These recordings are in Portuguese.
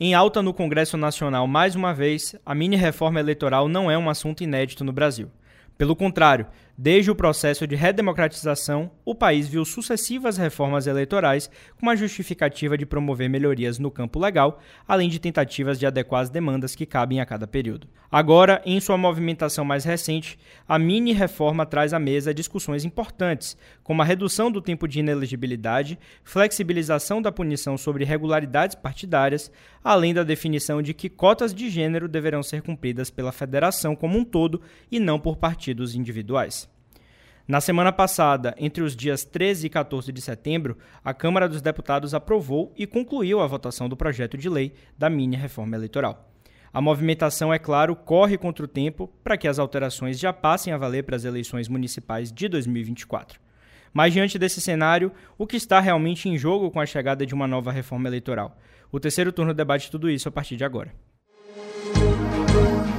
Em alta no Congresso Nacional mais uma vez, a mini-reforma eleitoral não é um assunto inédito no Brasil. Pelo contrário, Desde o processo de redemocratização, o país viu sucessivas reformas eleitorais com a justificativa de promover melhorias no campo legal, além de tentativas de adequar as demandas que cabem a cada período. Agora, em sua movimentação mais recente, a mini-reforma traz à mesa discussões importantes, como a redução do tempo de inelegibilidade, flexibilização da punição sobre irregularidades partidárias, além da definição de que cotas de gênero deverão ser cumpridas pela federação como um todo e não por partidos individuais. Na semana passada, entre os dias 13 e 14 de setembro, a Câmara dos Deputados aprovou e concluiu a votação do projeto de lei da mini reforma eleitoral. A movimentação, é claro, corre contra o tempo para que as alterações já passem a valer para as eleições municipais de 2024. Mas diante desse cenário, o que está realmente em jogo com a chegada de uma nova reforma eleitoral? O terceiro turno debate tudo isso a partir de agora.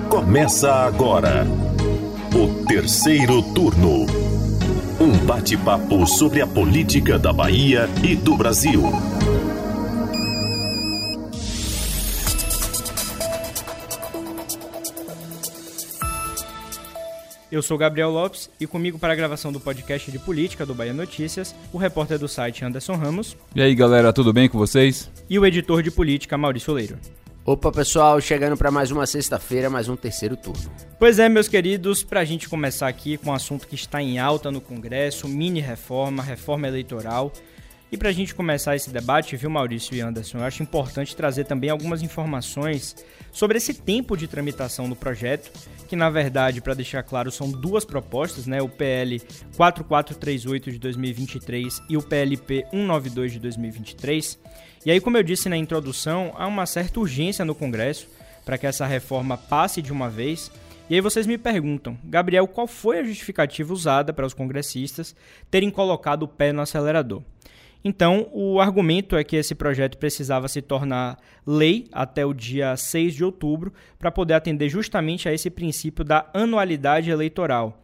Começa agora o terceiro turno. Um bate-papo sobre a política da Bahia e do Brasil. Eu sou Gabriel Lopes e comigo para a gravação do podcast de política do Bahia Notícias, o repórter do site Anderson Ramos. E aí galera, tudo bem com vocês? E o editor de política Maurício Leiro. Opa, pessoal, chegando para mais uma sexta-feira, mais um terceiro turno. Pois é, meus queridos, para a gente começar aqui com um assunto que está em alta no Congresso, mini reforma, reforma eleitoral. E para a gente começar esse debate, viu, Maurício e Anderson, eu acho importante trazer também algumas informações sobre esse tempo de tramitação do projeto, que na verdade, para deixar claro, são duas propostas, né? O PL 4438 de 2023 e o PLP 192 de 2023. E aí, como eu disse na introdução, há uma certa urgência no Congresso para que essa reforma passe de uma vez. E aí vocês me perguntam, Gabriel, qual foi a justificativa usada para os congressistas terem colocado o pé no acelerador? Então, o argumento é que esse projeto precisava se tornar lei até o dia 6 de outubro para poder atender justamente a esse princípio da anualidade eleitoral.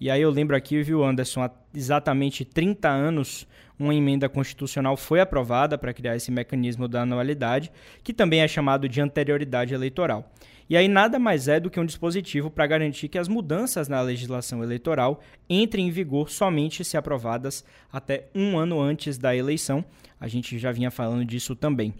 E aí eu lembro aqui, viu, Anderson, há exatamente 30 anos, uma emenda constitucional foi aprovada para criar esse mecanismo da anualidade, que também é chamado de anterioridade eleitoral. E aí nada mais é do que um dispositivo para garantir que as mudanças na legislação eleitoral entrem em vigor somente se aprovadas até um ano antes da eleição. A gente já vinha falando disso também.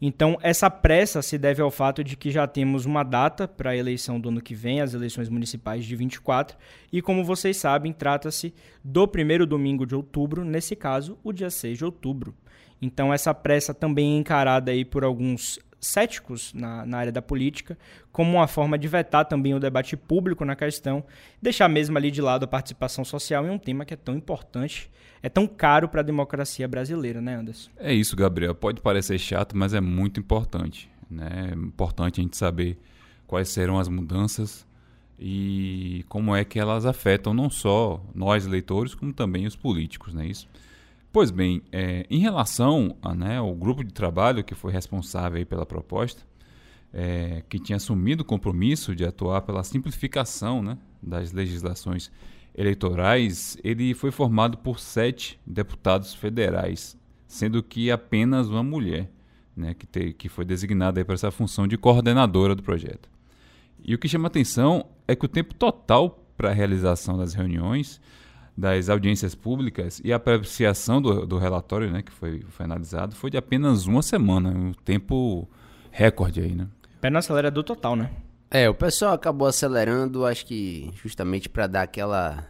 Então, essa pressa se deve ao fato de que já temos uma data para a eleição do ano que vem, as eleições municipais de 24, e como vocês sabem, trata-se do primeiro domingo de outubro, nesse caso, o dia 6 de outubro. Então, essa pressa também é encarada aí por alguns céticos na, na, área da política, como uma forma de vetar também o debate público na questão, deixar mesmo ali de lado a participação social em um tema que é tão importante, é tão caro para a democracia brasileira, né, Anderson? É isso, Gabriel. Pode parecer chato, mas é muito importante. Né? É importante a gente saber quais serão as mudanças e como é que elas afetam não só nós eleitores, como também os políticos, não é isso? Pois bem, é, em relação a, né, ao grupo de trabalho que foi responsável pela proposta, é, que tinha assumido o compromisso de atuar pela simplificação né, das legislações eleitorais, ele foi formado por sete deputados federais, sendo que apenas uma mulher, né, que, te, que foi designada para essa função de coordenadora do projeto. E o que chama atenção é que o tempo total para a realização das reuniões das audiências públicas e a apreciação do, do relatório né, que foi, foi analisado foi de apenas uma semana, um tempo recorde aí, né? Pé no acelerador total, né? É, o pessoal acabou acelerando, acho que justamente para dar aquela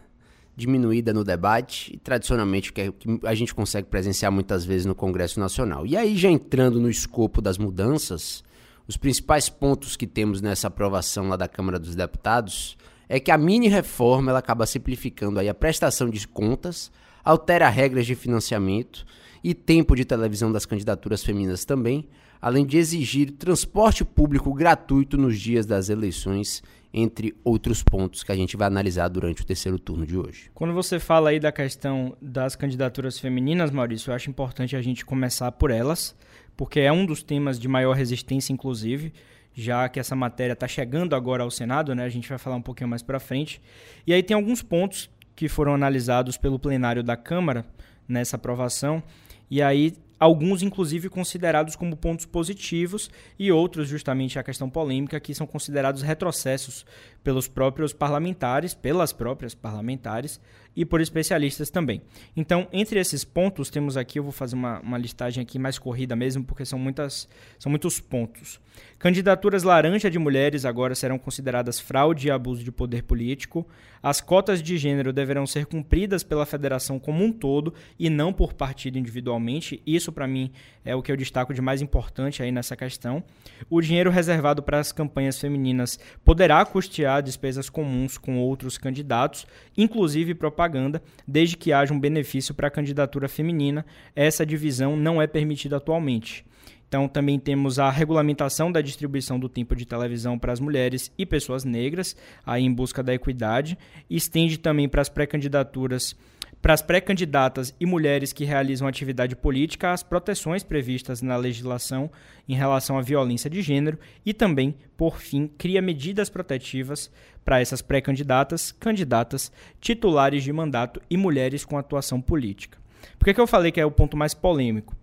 diminuída no debate, e tradicionalmente que a gente consegue presenciar muitas vezes no Congresso Nacional. E aí, já entrando no escopo das mudanças, os principais pontos que temos nessa aprovação lá da Câmara dos Deputados é que a mini reforma ela acaba simplificando aí a prestação de contas, altera regras de financiamento e tempo de televisão das candidaturas femininas também, além de exigir transporte público gratuito nos dias das eleições, entre outros pontos que a gente vai analisar durante o terceiro turno de hoje. Quando você fala aí da questão das candidaturas femininas, Maurício, eu acho importante a gente começar por elas, porque é um dos temas de maior resistência, inclusive já que essa matéria está chegando agora ao Senado, né? A gente vai falar um pouquinho mais para frente. E aí tem alguns pontos que foram analisados pelo plenário da Câmara nessa aprovação. E aí alguns inclusive considerados como pontos positivos e outros justamente a questão polêmica que são considerados retrocessos pelos próprios parlamentares, pelas próprias parlamentares e por especialistas também. Então, entre esses pontos, temos aqui, eu vou fazer uma, uma listagem aqui mais corrida mesmo, porque são, muitas, são muitos pontos. Candidaturas laranja de mulheres agora serão consideradas fraude e abuso de poder político. As cotas de gênero deverão ser cumpridas pela federação como um todo e não por partido individualmente. Isso, para mim, é o que eu destaco de mais importante aí nessa questão. O dinheiro reservado para as campanhas femininas poderá custear despesas comuns com outros candidatos, inclusive propaganda, desde que haja um benefício para a candidatura feminina. Essa divisão não é permitida atualmente. Então, também temos a regulamentação da distribuição do tempo de televisão para as mulheres e pessoas negras, aí em busca da equidade. Estende também para as pré-candidaturas, para as pré-candidatas e mulheres que realizam atividade política as proteções previstas na legislação em relação à violência de gênero e também, por fim, cria medidas protetivas para essas pré-candidatas, candidatas, titulares de mandato e mulheres com atuação política. Por que, que eu falei que é o ponto mais polêmico?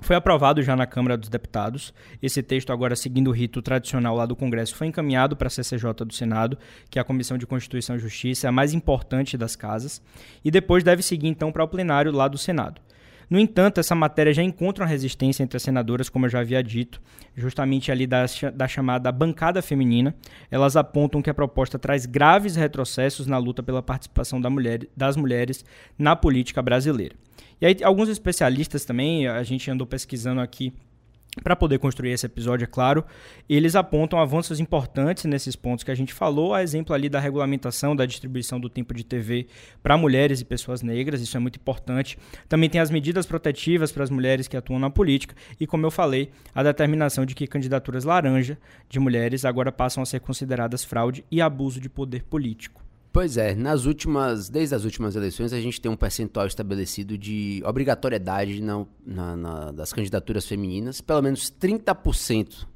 Foi aprovado já na Câmara dos Deputados. Esse texto, agora seguindo o rito tradicional lá do Congresso, foi encaminhado para a CCJ do Senado, que é a Comissão de Constituição e Justiça, a mais importante das casas, e depois deve seguir então para o plenário lá do Senado. No entanto, essa matéria já encontra uma resistência entre as senadoras, como eu já havia dito, justamente ali da, da chamada bancada feminina. Elas apontam que a proposta traz graves retrocessos na luta pela participação da mulher, das mulheres na política brasileira. E aí, alguns especialistas também, a gente andou pesquisando aqui para poder construir esse episódio, é claro, eles apontam avanços importantes nesses pontos que a gente falou, a exemplo ali da regulamentação da distribuição do tempo de TV para mulheres e pessoas negras, isso é muito importante. Também tem as medidas protetivas para as mulheres que atuam na política e, como eu falei, a determinação de que candidaturas laranja de mulheres agora passam a ser consideradas fraude e abuso de poder político. Pois é, nas últimas, desde as últimas eleições, a gente tem um percentual estabelecido de obrigatoriedade na, na, na, das candidaturas femininas. Pelo menos 30%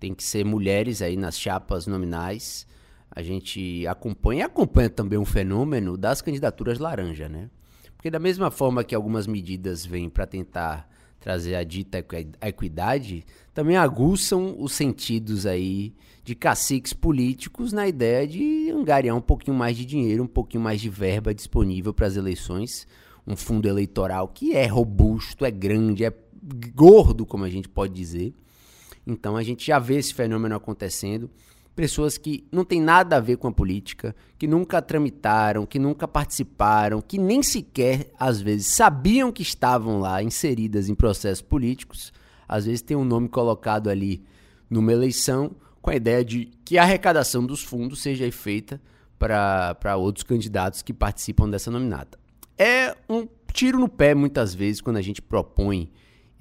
tem que ser mulheres aí nas chapas nominais. A gente acompanha e acompanha também um fenômeno das candidaturas laranja, né? Porque da mesma forma que algumas medidas vêm para tentar trazer a dita equidade, também aguçam os sentidos aí de caciques políticos na ideia de angariar um pouquinho mais de dinheiro, um pouquinho mais de verba disponível para as eleições, um fundo eleitoral que é robusto, é grande, é gordo, como a gente pode dizer. Então a gente já vê esse fenômeno acontecendo. Pessoas que não têm nada a ver com a política, que nunca tramitaram, que nunca participaram, que nem sequer, às vezes, sabiam que estavam lá inseridas em processos políticos, às vezes tem um nome colocado ali numa eleição com a ideia de que a arrecadação dos fundos seja feita para outros candidatos que participam dessa nominata. É um tiro no pé, muitas vezes, quando a gente propõe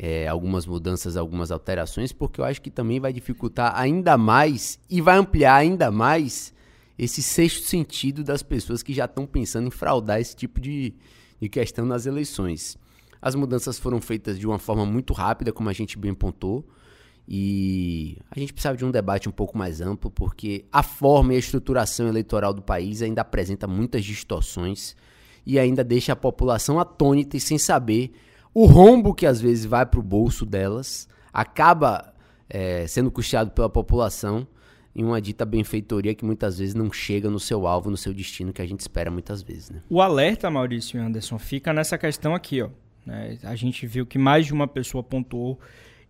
é, algumas mudanças, algumas alterações, porque eu acho que também vai dificultar ainda mais e vai ampliar ainda mais esse sexto sentido das pessoas que já estão pensando em fraudar esse tipo de, de questão nas eleições. As mudanças foram feitas de uma forma muito rápida, como a gente bem pontou. E a gente precisava de um debate um pouco mais amplo, porque a forma e a estruturação eleitoral do país ainda apresenta muitas distorções e ainda deixa a população atônita e sem saber o rombo que às vezes vai para o bolso delas, acaba é, sendo custeado pela população em uma dita benfeitoria que muitas vezes não chega no seu alvo, no seu destino, que a gente espera muitas vezes. Né? O alerta, Maurício Anderson, fica nessa questão aqui. Ó. Né? A gente viu que mais de uma pessoa pontuou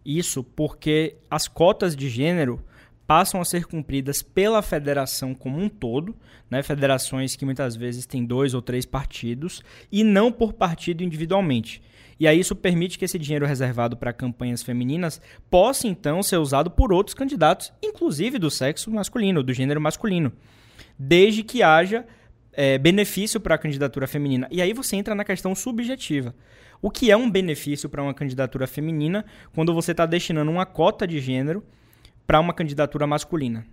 isso porque as cotas de gênero passam a ser cumpridas pela federação como um todo, né? federações que muitas vezes têm dois ou três partidos, e não por partido individualmente. E aí isso permite que esse dinheiro reservado para campanhas femininas possa então ser usado por outros candidatos, inclusive do sexo masculino, do gênero masculino, desde que haja é, benefício para a candidatura feminina. E aí você entra na questão subjetiva. O que é um benefício para uma candidatura feminina quando você está destinando uma cota de gênero para uma candidatura masculina?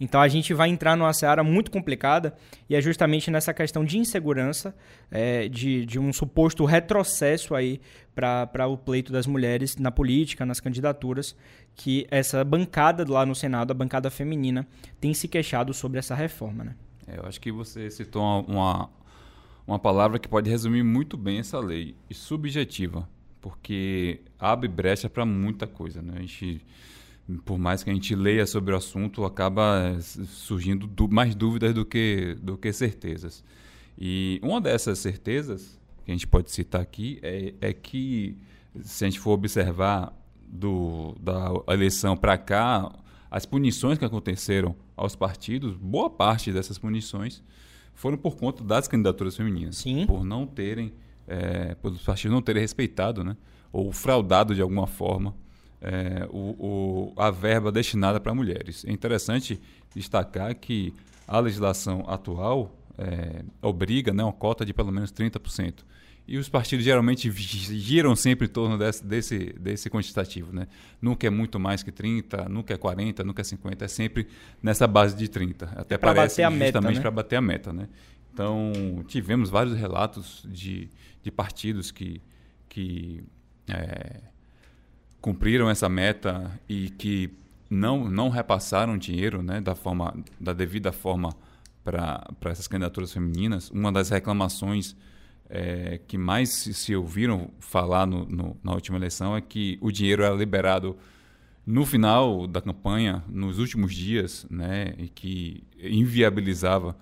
Então a gente vai entrar numa seara muito complicada e é justamente nessa questão de insegurança, é, de, de um suposto retrocesso aí para o pleito das mulheres na política, nas candidaturas, que essa bancada lá no Senado, a bancada feminina, tem se queixado sobre essa reforma. Né? É, eu acho que você citou uma, uma palavra que pode resumir muito bem essa lei, subjetiva. porque abre brecha para muita coisa. Né? A gente, por mais que a gente leia sobre o assunto, acaba surgindo mais dúvidas do que, do que certezas. E uma dessas certezas que a gente pode citar aqui é, é que, se a gente for observar do, da eleição para cá, as punições que aconteceram aos partidos, boa parte dessas punições foram por conta das candidaturas femininas. Sim. Por não terem, é, por os partidos não terem respeitado, né? Ou fraudado de alguma forma é, o, o, a verba destinada para mulheres. É interessante destacar que a legislação atual é, obriga né, uma cota de pelo menos 30%. E os partidos geralmente giram sempre em torno desse, desse, desse quantitativo. Né? Nunca é muito mais que 30, nunca é 40, nunca é 50, é sempre nessa base de 30. Até é parece justamente né? para bater a meta. Né? Então, tivemos vários relatos de, de partidos que, que é, cumpriram essa meta e que não, não repassaram dinheiro né, da, forma, da devida forma para essas candidaturas femininas. Uma das reclamações é, que mais se, se ouviram falar no, no, na última eleição é que o dinheiro era liberado no final da campanha, nos últimos dias, né, e que inviabilizava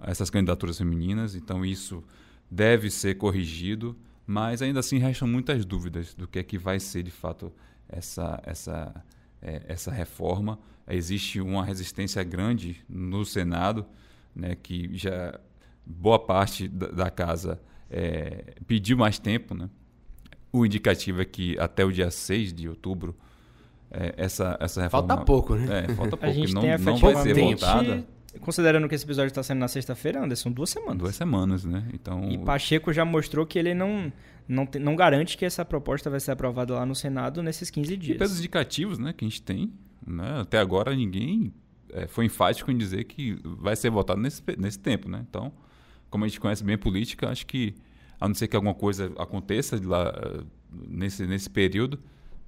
essas candidaturas femininas. Então isso deve ser corrigido, mas ainda assim restam muitas dúvidas do que é que vai ser de fato essa essa é, essa reforma. Existe uma resistência grande no Senado, né, que já boa parte da, da casa é, pediu mais tempo. Né? O indicativo é que até o dia 6 de outubro é, essa, essa reforma... Falta pouco, né? É, falta pouco. A gente não, tem não vai ser votada. Considerando que esse episódio está sendo na sexta-feira, Anderson, duas semanas. Duas semanas, né? Então... E Pacheco já mostrou que ele não, não, te, não garante que essa proposta vai ser aprovada lá no Senado nesses 15 dias. E pelos indicativos né, que a gente tem, né? até agora ninguém é, foi enfático em dizer que vai ser votado nesse, nesse tempo. Né? Então, como a gente conhece bem a política, acho que, a não ser que alguma coisa aconteça lá, nesse, nesse período,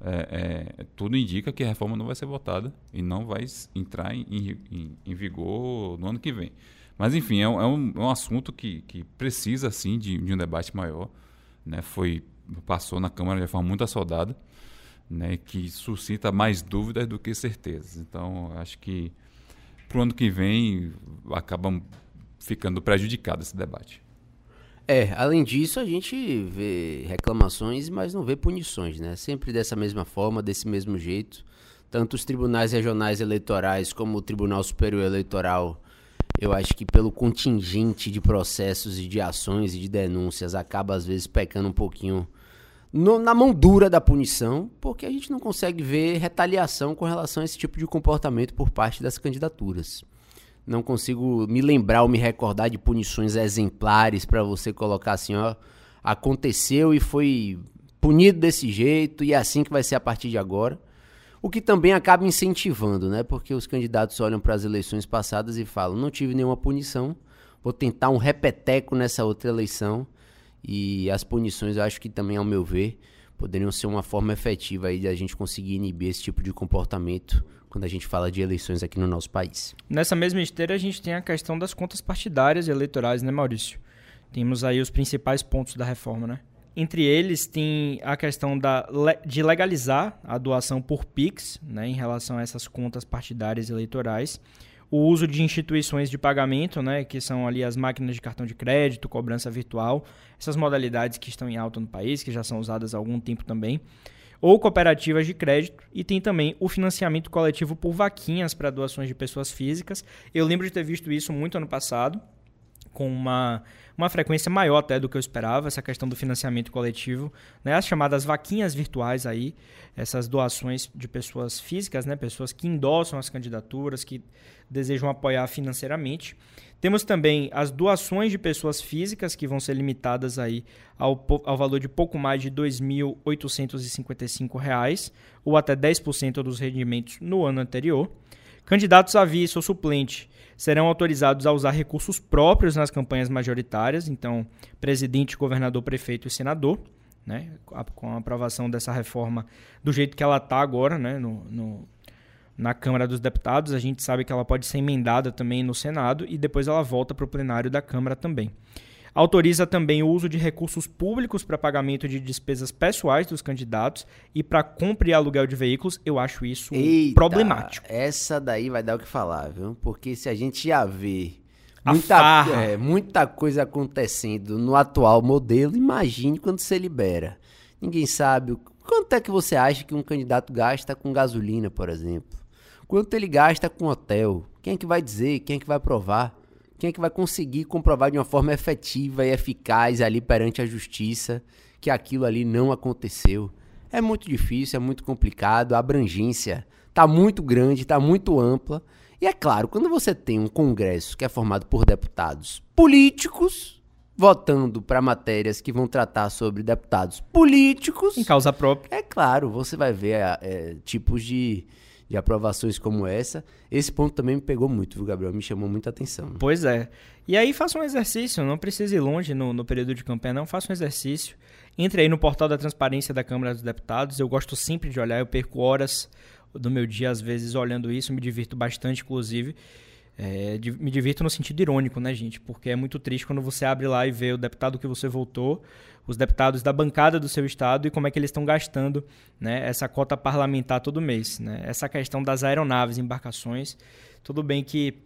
é, é, tudo indica que a reforma não vai ser votada e não vai entrar em, em, em vigor no ano que vem. Mas, enfim, é um, é é um assunto que, que precisa, sim, de, de, um debate maior. Né? Foi, passou na Câmara de forma muito assodada, né? que suscita mais dúvidas do que certezas. Então, acho que para o ano que vem acaba ficando prejudicado esse debate. É, além disso, a gente vê reclamações, mas não vê punições, né? Sempre dessa mesma forma, desse mesmo jeito. Tanto os tribunais regionais eleitorais como o Tribunal Superior Eleitoral, eu acho que pelo contingente de processos e de ações e de denúncias, acaba às vezes pecando um pouquinho no, na mão dura da punição, porque a gente não consegue ver retaliação com relação a esse tipo de comportamento por parte das candidaturas não consigo me lembrar ou me recordar de punições exemplares para você colocar assim, ó, aconteceu e foi punido desse jeito e é assim que vai ser a partir de agora. O que também acaba incentivando, né? Porque os candidatos olham para as eleições passadas e falam: não tive nenhuma punição, vou tentar um repeteco nessa outra eleição. E as punições, eu acho que também, ao meu ver, poderiam ser uma forma efetiva aí de a gente conseguir inibir esse tipo de comportamento quando a gente fala de eleições aqui no nosso país. Nessa mesma esteira, a gente tem a questão das contas partidárias e eleitorais, né, Maurício? Temos aí os principais pontos da reforma, né? Entre eles tem a questão da, de legalizar a doação por PIX, né, em relação a essas contas partidárias eleitorais. O uso de instituições de pagamento, né, que são ali as máquinas de cartão de crédito, cobrança virtual, essas modalidades que estão em alta no país, que já são usadas há algum tempo também ou cooperativas de crédito, e tem também o financiamento coletivo por vaquinhas para doações de pessoas físicas. Eu lembro de ter visto isso muito ano passado, com uma, uma frequência maior até do que eu esperava, essa questão do financiamento coletivo, né? as chamadas vaquinhas virtuais aí, essas doações de pessoas físicas, né? pessoas que endossam as candidaturas, que desejam apoiar financeiramente. Temos também as doações de pessoas físicas, que vão ser limitadas aí ao, ao valor de pouco mais de R$ 2.855, ou até 10% dos rendimentos no ano anterior. Candidatos a vice ou suplente serão autorizados a usar recursos próprios nas campanhas majoritárias, então, presidente, governador, prefeito e senador. Né, com a aprovação dessa reforma do jeito que ela está agora, né, no, no na Câmara dos Deputados. A gente sabe que ela pode ser emendada também no Senado e depois ela volta para o plenário da Câmara também. Autoriza também o uso de recursos públicos para pagamento de despesas pessoais dos candidatos e para compra e aluguel de veículos. Eu acho isso Eita, problemático. Essa daí vai dar o que falar, viu? Porque se a gente já vê muita, é, muita coisa acontecendo no atual modelo, imagine quando você libera. Ninguém sabe o- quanto é que você acha que um candidato gasta com gasolina, por exemplo. Quanto ele gasta com hotel. Quem é que vai dizer? Quem é que vai provar? Quem é que vai conseguir comprovar de uma forma efetiva e eficaz ali perante a justiça que aquilo ali não aconteceu? É muito difícil, é muito complicado, a abrangência tá muito grande, tá muito ampla. E é claro, quando você tem um congresso que é formado por deputados políticos votando para matérias que vão tratar sobre deputados políticos, Em causa própria. é claro, você vai ver é, tipos de, de aprovações como essa. Esse ponto também me pegou muito, viu, Gabriel? Me chamou muita atenção. Pois é. E aí faça um exercício, não precisa ir longe no, no período de campanha, não. Faça um exercício. Entre aí no portal da transparência da Câmara dos Deputados. Eu gosto sempre de olhar, eu perco horas do meu dia, às vezes, olhando isso, me divirto bastante, inclusive. É, de- me divirto no sentido irônico, né, gente? Porque é muito triste quando você abre lá e vê o deputado que você votou, os deputados da bancada do seu estado e como é que eles estão gastando né, essa cota parlamentar todo mês. Né? Essa questão das aeronaves, embarcações, tudo bem que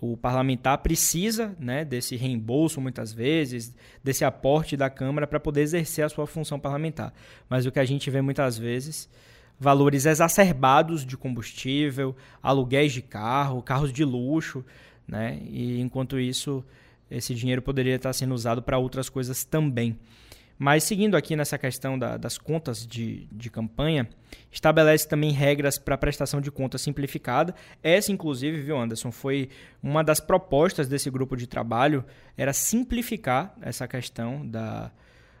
o parlamentar precisa né, desse reembolso muitas vezes, desse aporte da Câmara para poder exercer a sua função parlamentar. Mas o que a gente vê muitas vezes, valores exacerbados de combustível, aluguéis de carro, carros de luxo, né? E enquanto isso, esse dinheiro poderia estar sendo usado para outras coisas também. Mas seguindo aqui nessa questão da- das contas de, de campanha, estabelece também regras para prestação de conta simplificada. Essa, inclusive, viu, Anderson, foi uma das propostas desse grupo de trabalho, era simplificar essa questão da,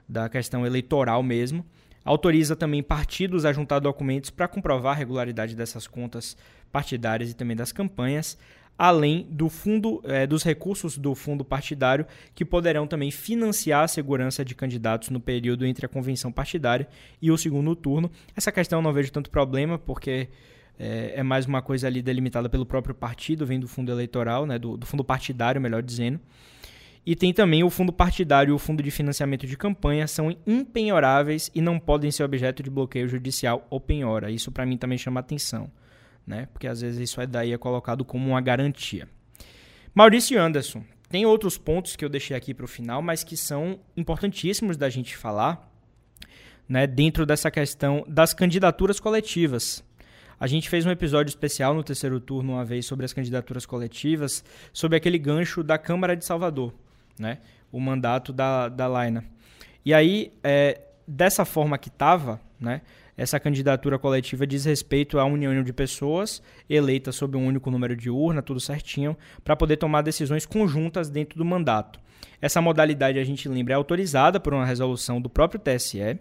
da questão eleitoral mesmo. Autoriza também partidos a juntar documentos para comprovar a regularidade dessas contas partidárias e também das campanhas além do fundo eh, dos recursos do fundo partidário que poderão também financiar a segurança de candidatos no período entre a convenção partidária e o segundo turno. Essa questão eu não vejo tanto problema porque eh, é mais uma coisa ali delimitada pelo próprio partido, vem do fundo eleitoral, né, do, do fundo partidário, melhor dizendo. E tem também o fundo partidário e o fundo de financiamento de campanha são impenhoráveis e não podem ser objeto de bloqueio judicial ou penhora. Isso para mim também chama atenção né? Porque às vezes isso é daí é colocado como uma garantia. Maurício Anderson, tem outros pontos que eu deixei aqui para o final, mas que são importantíssimos da gente falar, né? Dentro dessa questão das candidaturas coletivas. A gente fez um episódio especial no terceiro turno uma vez sobre as candidaturas coletivas, sobre aquele gancho da Câmara de Salvador, né? O mandato da, da Laina. E aí, é, dessa forma que estava, né? Essa candidatura coletiva diz respeito à união de pessoas eleitas sob um único número de urna, tudo certinho, para poder tomar decisões conjuntas dentro do mandato. Essa modalidade, a gente lembra, é autorizada por uma resolução do próprio TSE.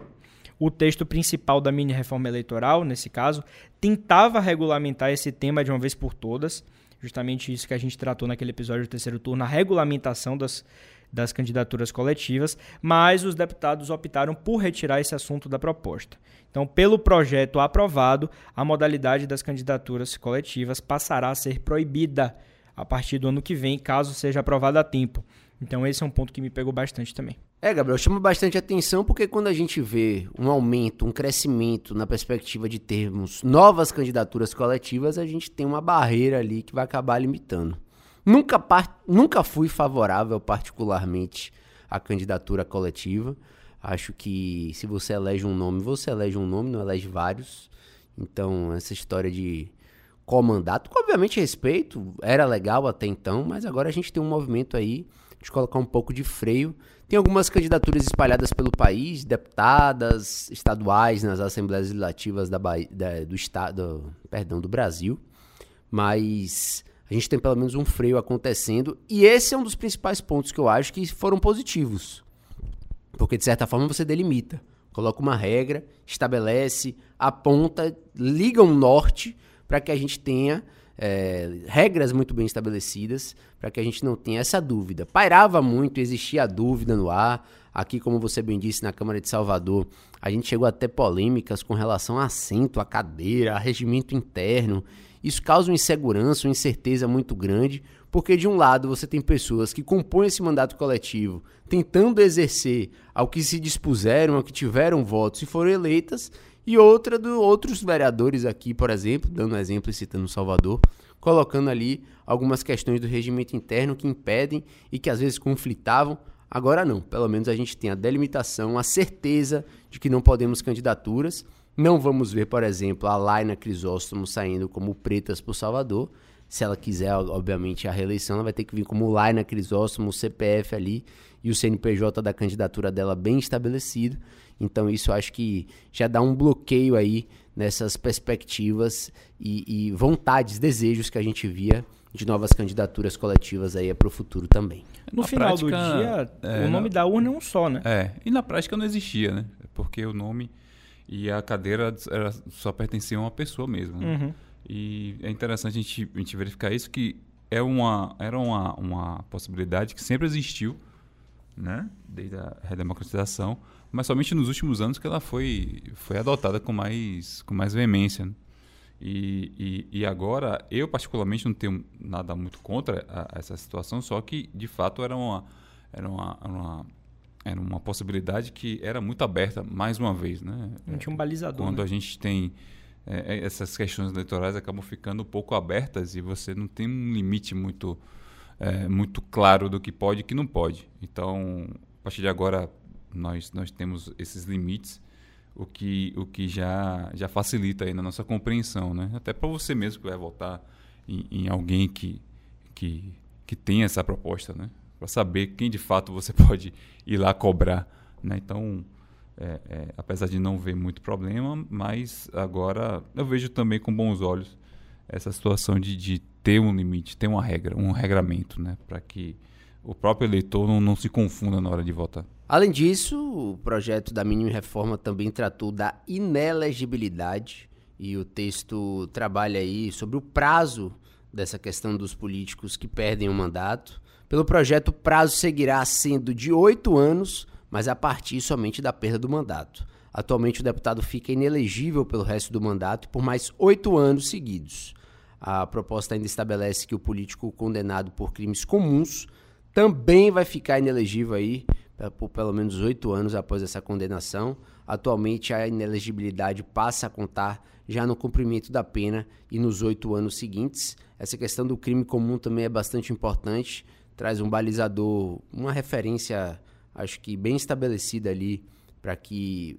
O texto principal da mini-reforma eleitoral, nesse caso, tentava regulamentar esse tema de uma vez por todas, justamente isso que a gente tratou naquele episódio do terceiro turno, a regulamentação das, das candidaturas coletivas, mas os deputados optaram por retirar esse assunto da proposta. Então, pelo projeto aprovado, a modalidade das candidaturas coletivas passará a ser proibida a partir do ano que vem, caso seja aprovada a tempo. Então, esse é um ponto que me pegou bastante também. É, Gabriel, chama bastante atenção porque quando a gente vê um aumento, um crescimento na perspectiva de termos novas candidaturas coletivas, a gente tem uma barreira ali que vai acabar limitando. Nunca, par... Nunca fui favorável, particularmente, à candidatura coletiva. Acho que se você elege um nome, você elege um nome, não elege vários. Então, essa história de comandato, obviamente respeito, era legal até então, mas agora a gente tem um movimento aí de colocar um pouco de freio. Tem algumas candidaturas espalhadas pelo país, deputadas estaduais nas assembleias legislativas da Bahia, da, do estado, perdão, do Brasil, mas a gente tem pelo menos um freio acontecendo. E esse é um dos principais pontos que eu acho que foram positivos, porque de certa forma você delimita, coloca uma regra, estabelece, aponta, liga um norte para que a gente tenha é, regras muito bem estabelecidas para que a gente não tenha essa dúvida. Pairava muito, existia dúvida no ar. Aqui, como você bem disse, na Câmara de Salvador, a gente chegou a ter polêmicas com relação a assento, a cadeira, a regimento interno. Isso causa uma insegurança, uma incerteza muito grande, porque de um lado você tem pessoas que compõem esse mandato coletivo, tentando exercer ao que se dispuseram, ao que tiveram votos e foram eleitas, e outra do outros vereadores aqui, por exemplo, dando exemplo e citando Salvador, colocando ali algumas questões do regimento interno que impedem e que às vezes conflitavam. Agora não, pelo menos a gente tem a delimitação, a certeza de que não podemos candidaturas. Não vamos ver, por exemplo, a Laina Crisóstomo saindo como pretas por Salvador. Se ela quiser, obviamente, a reeleição, ela vai ter que vir como Laina Crisóstomo, CPF ali e o CNPJ da candidatura dela bem estabelecido. Então isso acho que já dá um bloqueio aí nessas perspectivas e, e vontades, desejos que a gente via de novas candidaturas coletivas aí para o futuro também. No na final prática, do dia, é, o nome na, da urna é um só, né? É, e na prática não existia, né? Porque o nome e a cadeira era, só pertenciam a uma pessoa mesmo. Né? Uhum. E é interessante a gente, a gente verificar isso, que é uma, era uma, uma possibilidade que sempre existiu, né? desde a redemocratização, mas somente nos últimos anos que ela foi, foi adotada com mais, com mais veemência. Né? E, e, e, agora, eu particularmente não tenho nada muito contra a, a essa situação, só que de fato era uma, era uma, uma, era uma possibilidade que era muito aberta, mais uma vez. Né? Não tinha um balizador. Quando né? a gente tem é, é, essas questões eleitorais acabam ficando um pouco abertas e você não tem um limite muito, é, muito claro do que pode e que não pode. Então, a partir de agora, nós, nós temos esses limites, o que, o que já, já facilita aí na nossa compreensão, né? Até para você mesmo que vai votar em, em, alguém que, que, que tem essa proposta, né? Para saber quem de fato você pode ir lá cobrar, né? Então, é, é, apesar de não ver muito problema, mas agora eu vejo também com bons olhos essa situação de, de ter um limite, ter uma regra, um regramento, né? Para que o próprio eleitor não, não se confunda na hora de votar. Além disso, o projeto da mínima reforma também tratou da inelegibilidade e o texto trabalha aí sobre o prazo dessa questão dos políticos que perdem o mandato. Pelo projeto, o prazo seguirá sendo de oito anos, mas a partir somente da perda do mandato. Atualmente, o deputado fica inelegível pelo resto do mandato por mais oito anos seguidos. A proposta ainda estabelece que o político condenado por crimes comuns também vai ficar inelegível aí por pelo menos oito anos após essa condenação. Atualmente, a inelegibilidade passa a contar já no cumprimento da pena e nos oito anos seguintes. Essa questão do crime comum também é bastante importante, traz um balizador, uma referência, acho que bem estabelecida ali, para que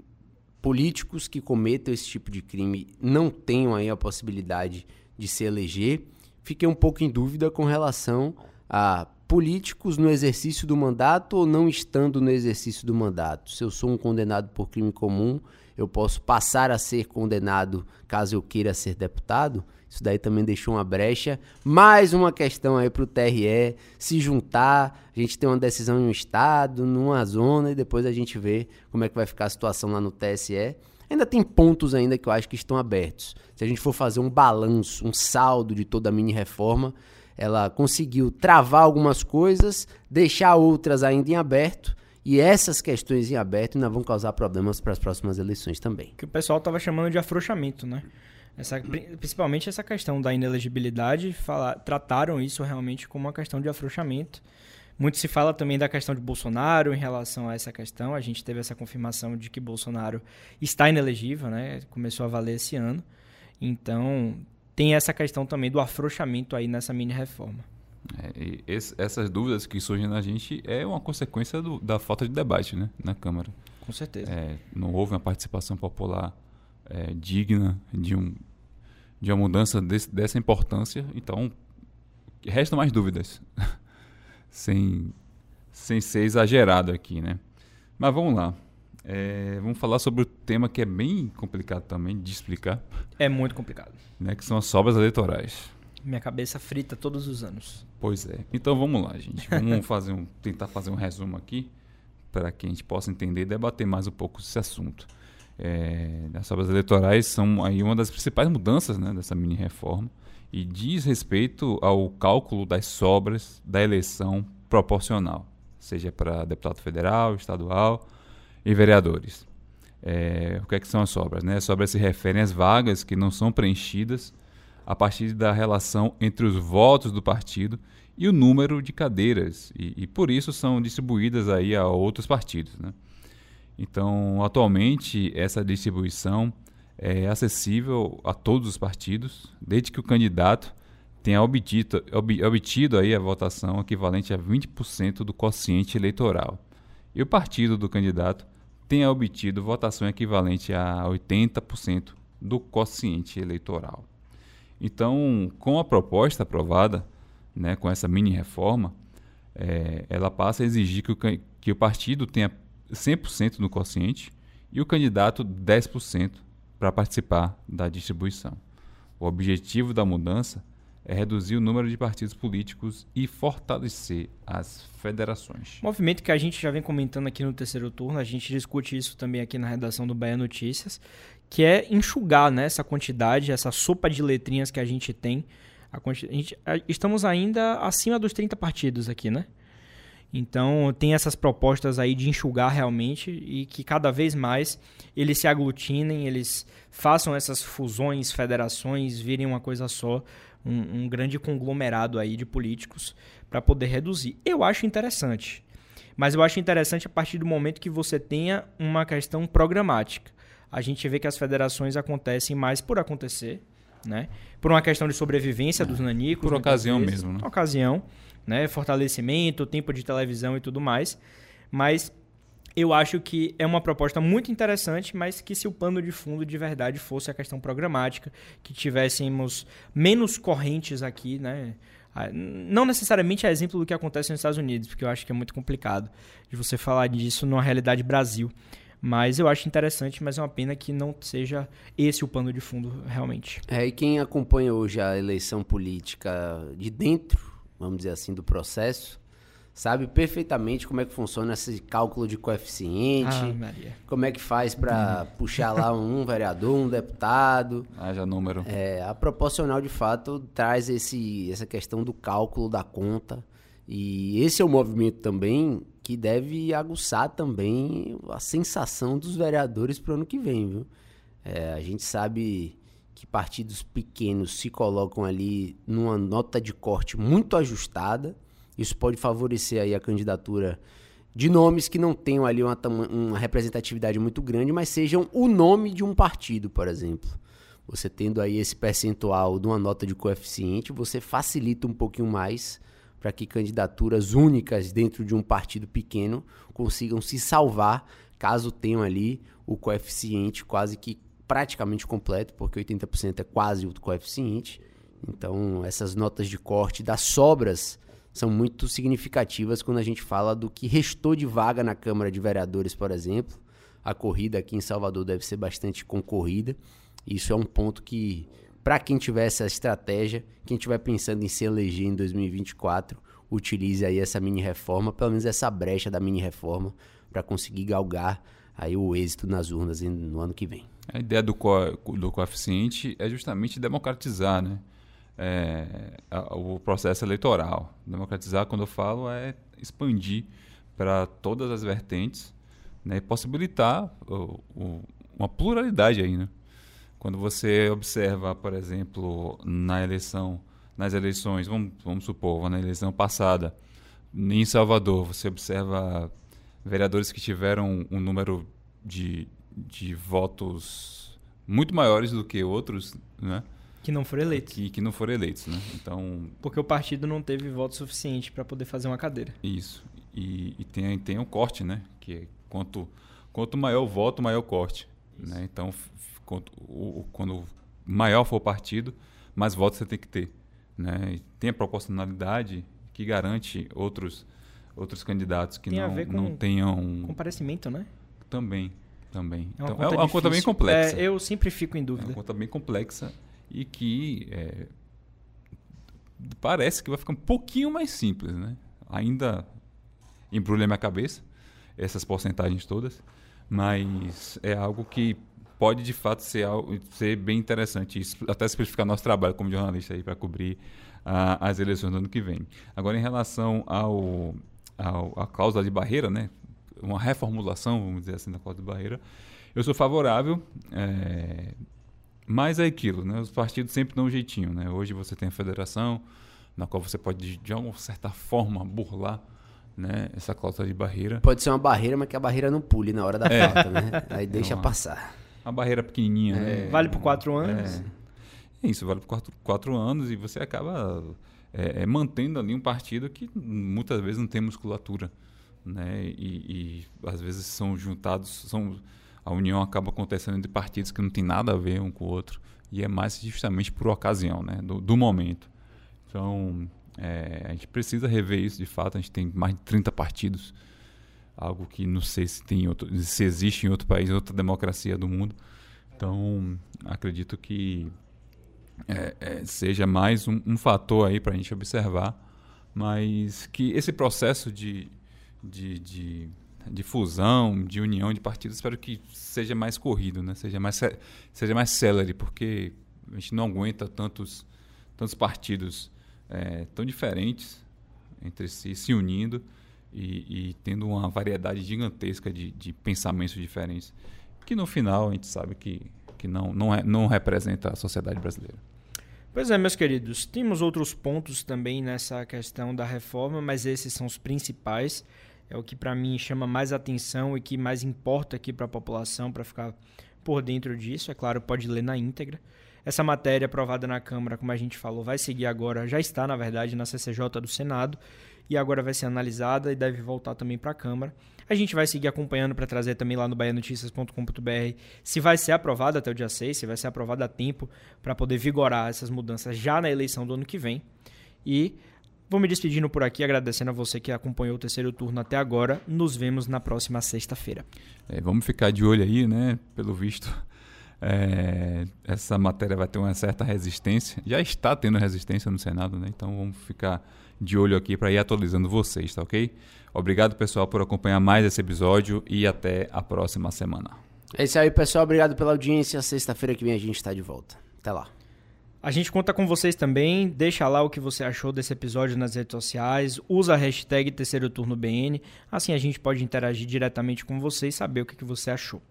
políticos que cometam esse tipo de crime não tenham aí a possibilidade de se eleger. Fiquei um pouco em dúvida com relação a políticos no exercício do mandato ou não estando no exercício do mandato. Se eu sou um condenado por crime comum, eu posso passar a ser condenado caso eu queira ser deputado? Isso daí também deixou uma brecha. Mais uma questão aí para o TRE se juntar. A gente tem uma decisão em um estado, numa zona, e depois a gente vê como é que vai ficar a situação lá no TSE. Ainda tem pontos ainda que eu acho que estão abertos. Se a gente for fazer um balanço, um saldo de toda a mini reforma, ela conseguiu travar algumas coisas, deixar outras ainda em aberto. E essas questões em aberto ainda vão causar problemas para as próximas eleições também. Que o pessoal estava chamando de afrouxamento, né? Essa, principalmente essa questão da inelegibilidade, falar, trataram isso realmente como uma questão de afrouxamento. Muito se fala também da questão de Bolsonaro em relação a essa questão. A gente teve essa confirmação de que Bolsonaro está inelegível, né? Começou a valer esse ano. Então, tem essa questão também do afrouxamento aí nessa mini reforma. É, esse, essas dúvidas que surgem na gente é uma consequência do, da falta de debate né, na Câmara. Com certeza. É, não houve uma participação popular é, digna de, um, de uma mudança desse, dessa importância, então restam mais dúvidas, sem, sem ser exagerado aqui. Né? Mas vamos lá. É, vamos falar sobre o tema que é bem complicado também de explicar. É muito complicado. Né, que são as sobras eleitorais. Minha cabeça frita todos os anos. Pois é. Então vamos lá, gente. Vamos fazer um, tentar fazer um resumo aqui para que a gente possa entender e debater mais um pouco esse assunto. É, as sobras eleitorais são aí uma das principais mudanças né, dessa mini reforma e diz respeito ao cálculo das sobras da eleição proporcional, seja para deputado federal, estadual e vereadores. É, o que, é que são as sobras? Né? As sobras se referem às vagas que não são preenchidas a partir da relação entre os votos do partido e o número de cadeiras, e, e por isso são distribuídas aí a outros partidos. Né? Então, atualmente, essa distribuição é acessível a todos os partidos, desde que o candidato tenha obtido, ob, obtido aí a votação equivalente a 20% do quociente eleitoral. E o partido do candidato tenha obtido votação equivalente a 80% do quociente eleitoral. Então, com a proposta aprovada, né, com essa mini reforma, é, ela passa a exigir que o, que o partido tenha 100% no quociente e o candidato 10% para participar da distribuição. O objetivo da mudança é reduzir o número de partidos políticos e fortalecer as federações. Movimento que a gente já vem comentando aqui no terceiro turno, a gente discute isso também aqui na redação do Bahia Notícias, que é enxugar né, essa quantidade, essa sopa de letrinhas que a gente tem. A, a gente, a, estamos ainda acima dos 30 partidos aqui, né? Então tem essas propostas aí de enxugar realmente e que cada vez mais eles se aglutinem, eles façam essas fusões, federações, virem uma coisa só, um, um grande conglomerado aí de políticos para poder reduzir. Eu acho interessante, mas eu acho interessante a partir do momento que você tenha uma questão programática. A gente vê que as federações acontecem mais por acontecer, né? Por uma questão de sobrevivência dos nanicos. Por ocasião vezes, mesmo, né? Ocasião, né? Fortalecimento, tempo de televisão e tudo mais. Mas eu acho que é uma proposta muito interessante, mas que se o pano de fundo de verdade fosse a questão programática, que tivéssemos menos correntes aqui, né? Não necessariamente é exemplo do que acontece nos Estados Unidos, porque eu acho que é muito complicado de você falar disso numa realidade Brasil. Mas eu acho interessante, mas é uma pena que não seja esse o pano de fundo realmente. É, e quem acompanha hoje a eleição política de dentro, vamos dizer assim, do processo, sabe perfeitamente como é que funciona esse cálculo de coeficiente, ah, como é que faz para puxar lá um vereador, um deputado. Haja número. É, a proporcional de fato traz esse, essa questão do cálculo da conta. E esse é o movimento também que deve aguçar também a sensação dos vereadores para o ano que vem, viu? É, a gente sabe que partidos pequenos se colocam ali numa nota de corte muito ajustada isso pode favorecer aí a candidatura de nomes que não tenham ali uma, uma representatividade muito grande, mas sejam o nome de um partido, por exemplo. Você tendo aí esse percentual de uma nota de coeficiente, você facilita um pouquinho mais para que candidaturas únicas dentro de um partido pequeno consigam se salvar caso tenham ali o coeficiente quase que praticamente completo, porque 80% é quase o coeficiente. Então, essas notas de corte das sobras são muito significativas quando a gente fala do que restou de vaga na Câmara de Vereadores, por exemplo. A corrida aqui em Salvador deve ser bastante concorrida. Isso é um ponto que, para quem tiver essa estratégia, quem estiver pensando em se eleger em 2024, utilize aí essa mini reforma, pelo menos essa brecha da mini reforma, para conseguir galgar aí o êxito nas urnas no ano que vem. A ideia do, co do coeficiente é justamente democratizar, né? é, a, o processo eleitoral. Democratizar, quando eu falo, é expandir para todas as vertentes né, e possibilitar o, o, uma pluralidade aí. Né? Quando você observa, por exemplo, na eleição, nas eleições, vamos, vamos supor, na eleição passada, em Salvador, você observa vereadores que tiveram um número de, de votos muito maiores do que outros, né? Que não foram eleitos. Que, que não foram eleitos, né? Então... Porque o partido não teve voto suficiente para poder fazer uma cadeira. Isso. E, e tem, tem um corte, né? Que é quanto, quanto maior o voto, maior o corte. Né? Então, quanto, o, quando maior for o partido, mais votos você tem que ter. Né? E tem a proporcionalidade que garante outros, outros candidatos que tem não, não tenham... Comparecimento, né? Também, também. É uma, então, conta, é uma conta bem complexa. É, eu sempre fico em dúvida. É uma conta bem complexa e que é, parece que vai ficar um pouquinho mais simples, né? Ainda embrulha minha cabeça essas porcentagens todas, mas é algo que pode de fato ser, algo, ser bem interessante, até simplificar nosso trabalho como jornalista aí para cobrir a, as eleições do ano que vem. Agora, em relação ao, a cláusula de barreira, né? Uma reformulação, vamos dizer assim, da cláusula de barreira, eu sou favorável. É, Mas é aquilo, né? Os partidos sempre dão um jeitinho, né? Hoje você tem a federação, na qual você pode, de alguma certa forma, burlar né, essa cláusula de barreira. Pode ser uma barreira, mas que a barreira não pule na hora da é. falta, né? Aí deixa é uma, passar. Uma barreira pequenininha, né? Vale por quatro anos? É. é. Isso, vale por quatro, quatro anos e você acaba é, é, mantendo ali um partido que muitas vezes não tem musculatura, né? E, e às vezes são juntados, são a união acaba acontecendo entre partidos que não tem nada a ver um com o outro e é mais justamente por ocasião, né? Do, do momento. Então é, a gente precisa rever isso de fato. A gente tem mais de 30 partidos, algo que não sei se tem outro, se existe em outro país, outra democracia do mundo. Então acredito que é, é, seja mais um, um fator aí para a gente observar, mas que esse processo de, de, de de fusão, de união de partidos, espero que seja mais corrido, né? seja, mais, seja mais célere, porque a gente não aguenta tantos, tantos partidos é, tão diferentes entre si, se unindo e, e tendo uma variedade gigantesca de, de, pensamentos diferentes, que no final a gente sabe que, que não, não, é, não representa a sociedade brasileira. Pois é, meus queridos, temos outros pontos também nessa questão da reforma, mas esses são os principais é o que para mim chama mais atenção e que mais importa aqui para a população para ficar por dentro disso. É claro, pode ler na íntegra. Essa matéria aprovada na Câmara, como a gente falou, vai seguir agora, já está na verdade na CCJ do Senado e agora vai ser analisada e deve voltar também para a Câmara. A gente vai seguir acompanhando para trazer também lá no baianoticias.com.br se vai ser aprovada até o dia 6, se vai ser aprovada a tempo para poder vigorar essas mudanças já na eleição do ano que vem. E Vou me despedindo por aqui, agradecendo a você que acompanhou o terceiro turno até agora. Nos vemos na próxima sexta-feira. É, vamos ficar de olho aí, né? Pelo visto, é, essa matéria vai ter uma certa resistência. Já está tendo resistência no Senado, né? Então vamos ficar de olho aqui para ir atualizando vocês, tá ok? Obrigado, pessoal, por acompanhar mais esse episódio e até a próxima semana. É isso aí, pessoal. Obrigado pela audiência. Sexta-feira que vem a gente está de volta. Até lá. A gente conta com vocês também. Deixa lá o que você achou desse episódio nas redes sociais. Usa a hashtag Terceiro Turno BN. Assim a gente pode interagir diretamente com você e saber o que você achou.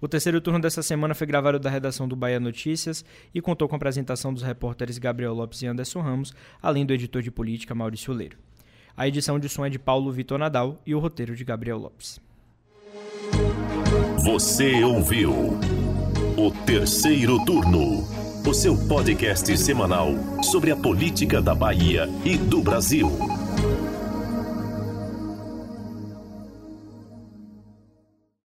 O terceiro turno dessa semana foi gravado da redação do Bahia Notícias e contou com a apresentação dos repórteres Gabriel Lopes e Anderson Ramos, além do editor de política Maurício Leiro. A edição de som é de Paulo Vitor Nadal e o roteiro de Gabriel Lopes. Você ouviu o terceiro turno o seu podcast semanal sobre a política da Bahia e do Brasil.